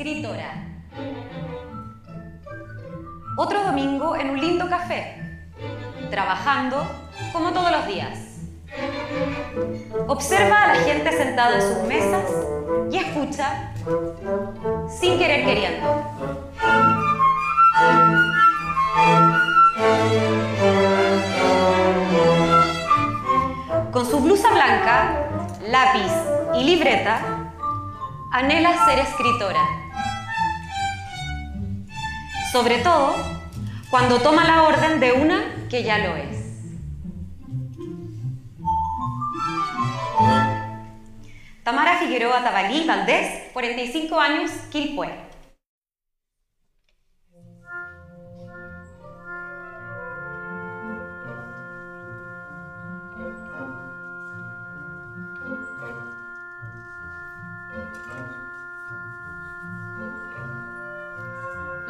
escritora. Otro domingo en un lindo café, trabajando como todos los días. Observa a la gente sentada en sus mesas y escucha sin querer queriendo. Con su blusa blanca, lápiz y libreta, anhela ser escritora. Sobre todo cuando toma la orden de una que ya lo es. Tamara Figueroa Tabalí Valdés, 45 años, Quilpué.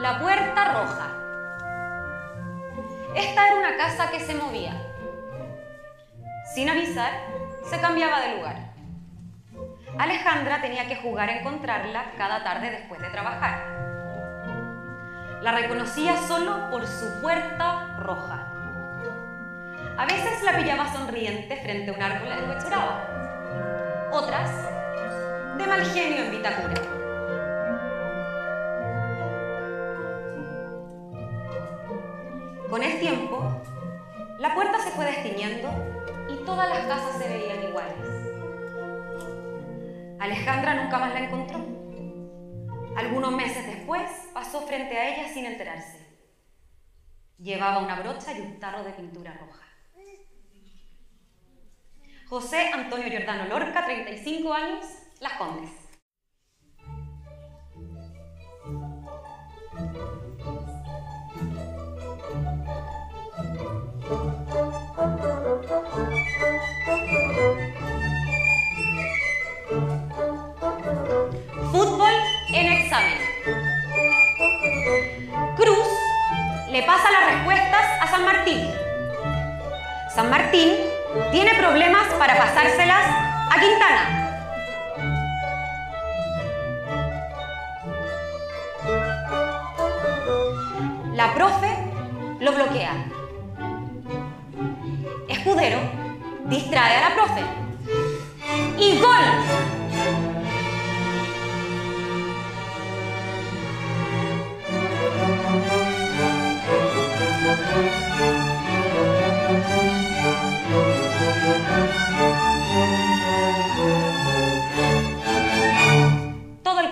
La puerta roja. Esta era una casa que se movía. Sin avisar, se cambiaba de lugar. Alejandra tenía que jugar a encontrarla cada tarde después de trabajar. La reconocía solo por su puerta roja. A veces la pillaba sonriente frente a un árbol deshuechorado. Otras, de mal genio en Vitacura. Con el tiempo, la puerta se fue destiñendo y todas las casas se veían iguales. Alejandra nunca más la encontró. Algunos meses después pasó frente a ella sin enterarse. Llevaba una brocha y un tarro de pintura roja. José Antonio Giordano Lorca, 35 años, Las Condes. Para pasárselas a Quintana. La profe lo bloquea. Escudero distrae a la profe. ¡Y gol!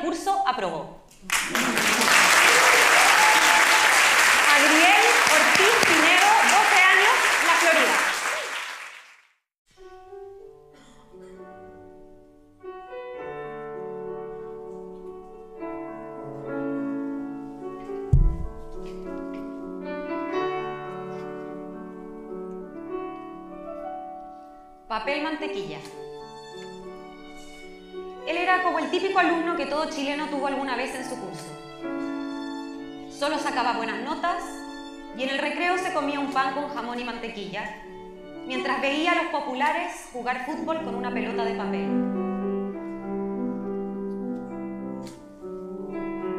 Curso aprobó. Adriel Ortiz Pinedo, 12 años, La Florida. Papel mantequilla. Típico alumno que todo chileno tuvo alguna vez en su curso. Solo sacaba buenas notas y en el recreo se comía un pan con jamón y mantequilla, mientras veía a los populares jugar fútbol con una pelota de papel.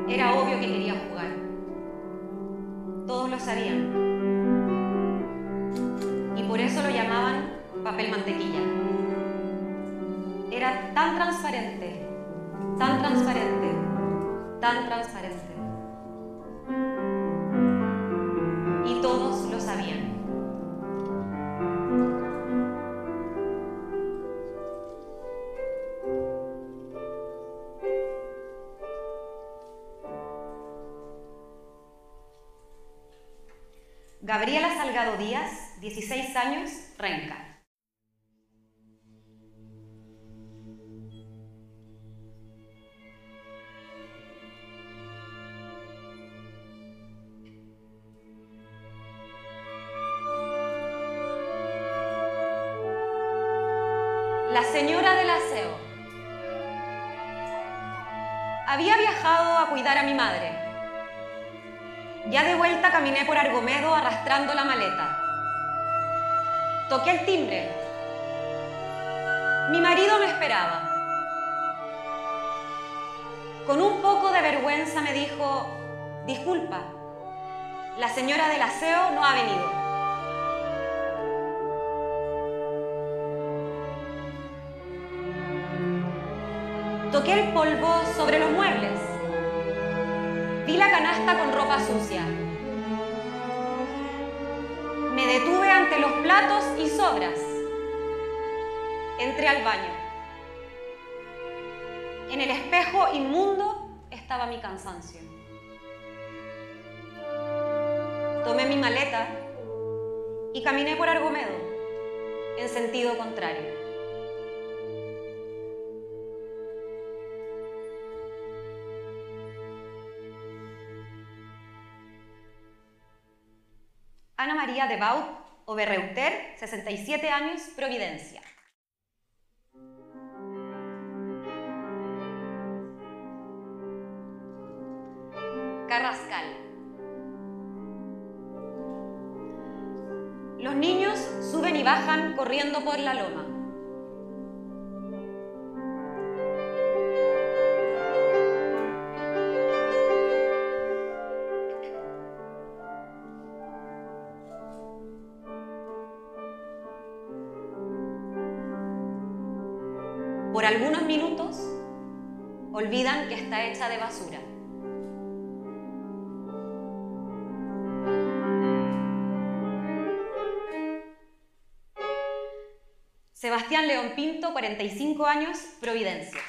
Era obvio que quería jugar. Todos lo sabían. Tan transparente, tan transparente. Y todos lo sabían. Gabriela Salgado Díaz, 16 años, Renca. Vuelta caminé por Argomedo arrastrando la maleta. Toqué el timbre. Mi marido me esperaba. Con un poco de vergüenza me dijo, disculpa, la señora del aseo no ha venido. Toqué el polvo sobre los muebles. Vi la canasta con ropa sucia. Detuve ante los platos y sobras. Entré al baño. En el espejo inmundo estaba mi cansancio. Tomé mi maleta y caminé por Argomedo en sentido contrario. Ana María de Baut Oberreuter, 67 años, Providencia. Carrascal. Los niños suben y bajan corriendo por la loma. Olvidan que está hecha de basura. Sebastián León Pinto, 45 años, Providencia.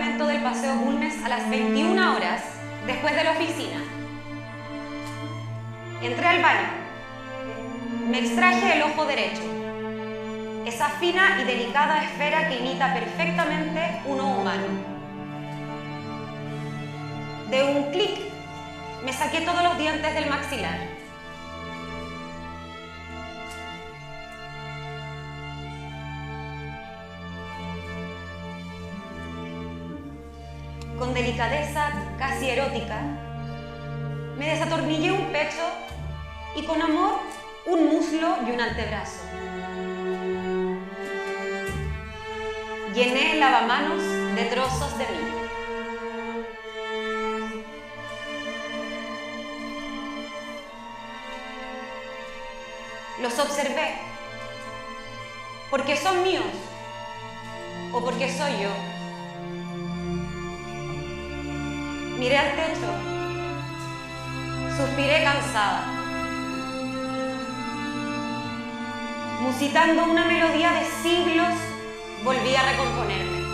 Del Paseo Bulnes a las 21 horas después de la oficina. Entré al baño. Me extraje el ojo derecho, esa fina y delicada esfera que imita perfectamente uno humano. De un clic me saqué todos los dientes del maxilar. Con delicadeza casi erótica, me desatornillé un pecho y con amor un muslo y un antebrazo. Llené el lavamanos de trozos de mí. Los observé porque son míos o porque soy yo. Miré al techo, suspiré cansada, musitando una melodía de siglos, volví a recomponerme.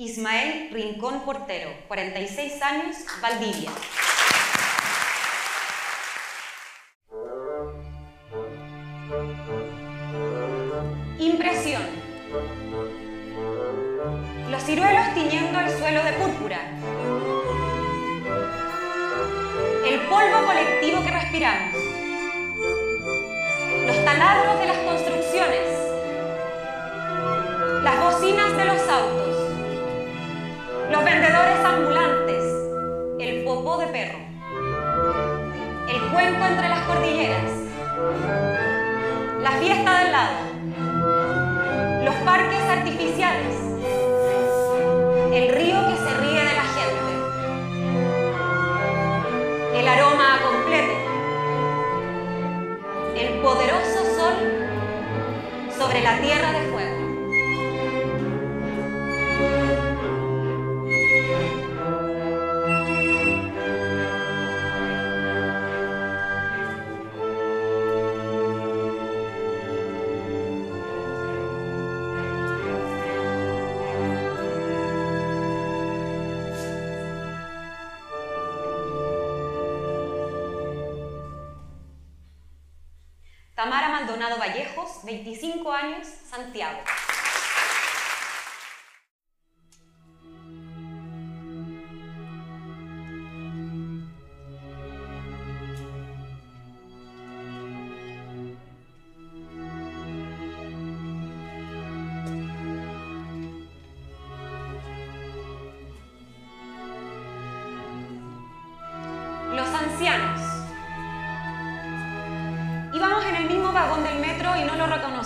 Ismael Rincón Portero, 46 años, Valdivia. Impresión. Los ciruelos tiñendo el suelo de púrpura. El polvo colectivo que respiramos. Los taladros de las construcciones. Las bocinas de los autos. Los vendedores ambulantes. El popó de perro. El cuenco entre las cordilleras. La fiesta del lado los parques artificiales, el río que se ríe de la gente, el aroma completo, el poderoso sol sobre la tierra de fuego. Maldonado Vallejos, 25 años, Santiago.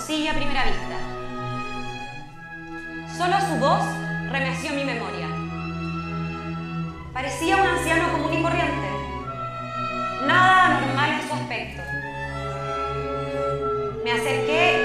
Reconocí a primera vista. Solo su voz remeció mi memoria. Parecía un anciano común y corriente. Nada anormal en su aspecto. Me acerqué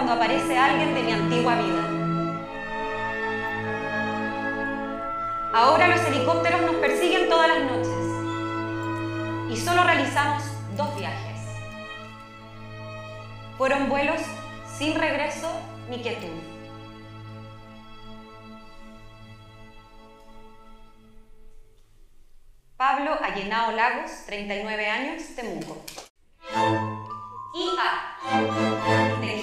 cuando aparece alguien de mi antigua vida. Ahora los helicópteros nos persiguen todas las noches y solo realizamos dos viajes. Fueron vuelos sin regreso ni quietud. Pablo Allenao Lagos, 39 años, Temuco. IA. Inteligencia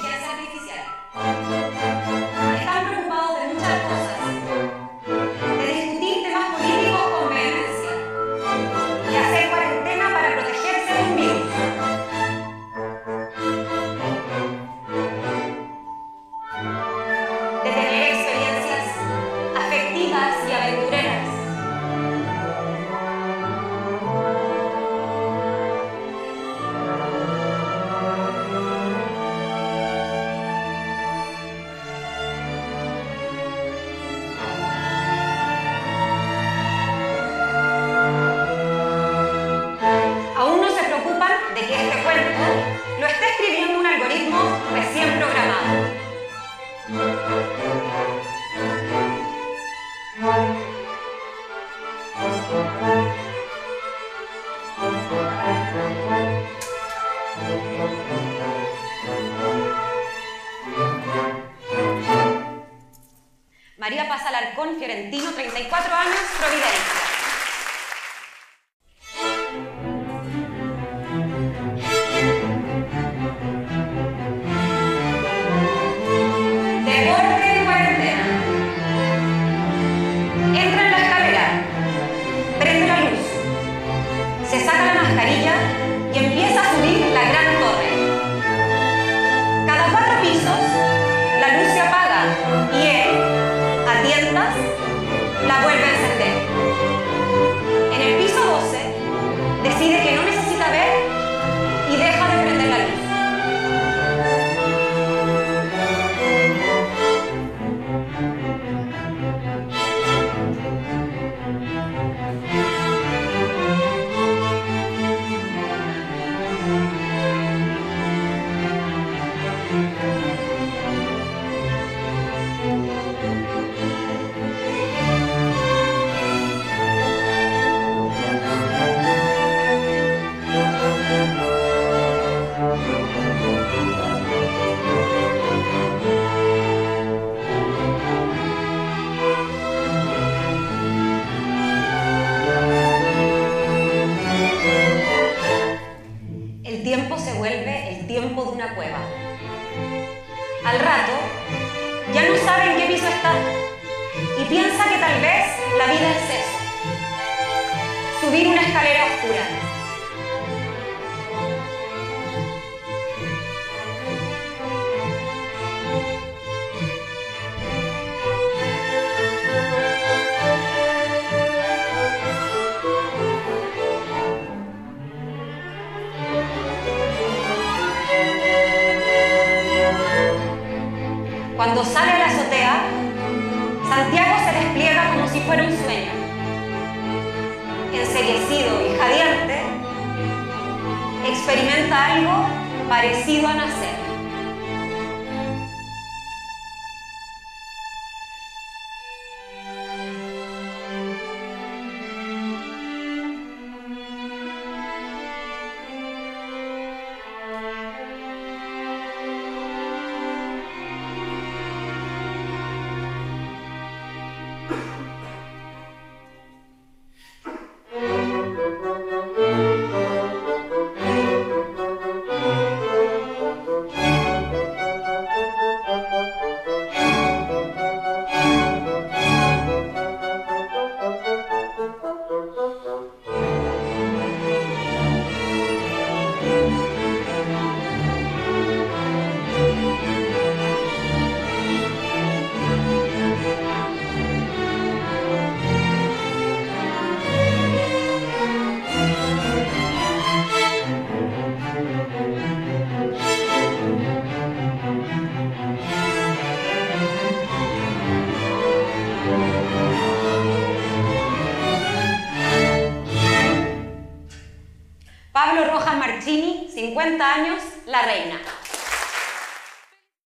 de que este cuento fuera un sueño. Enseguecido y jadeante, experimenta algo parecido a nacer. 40 años, la reina.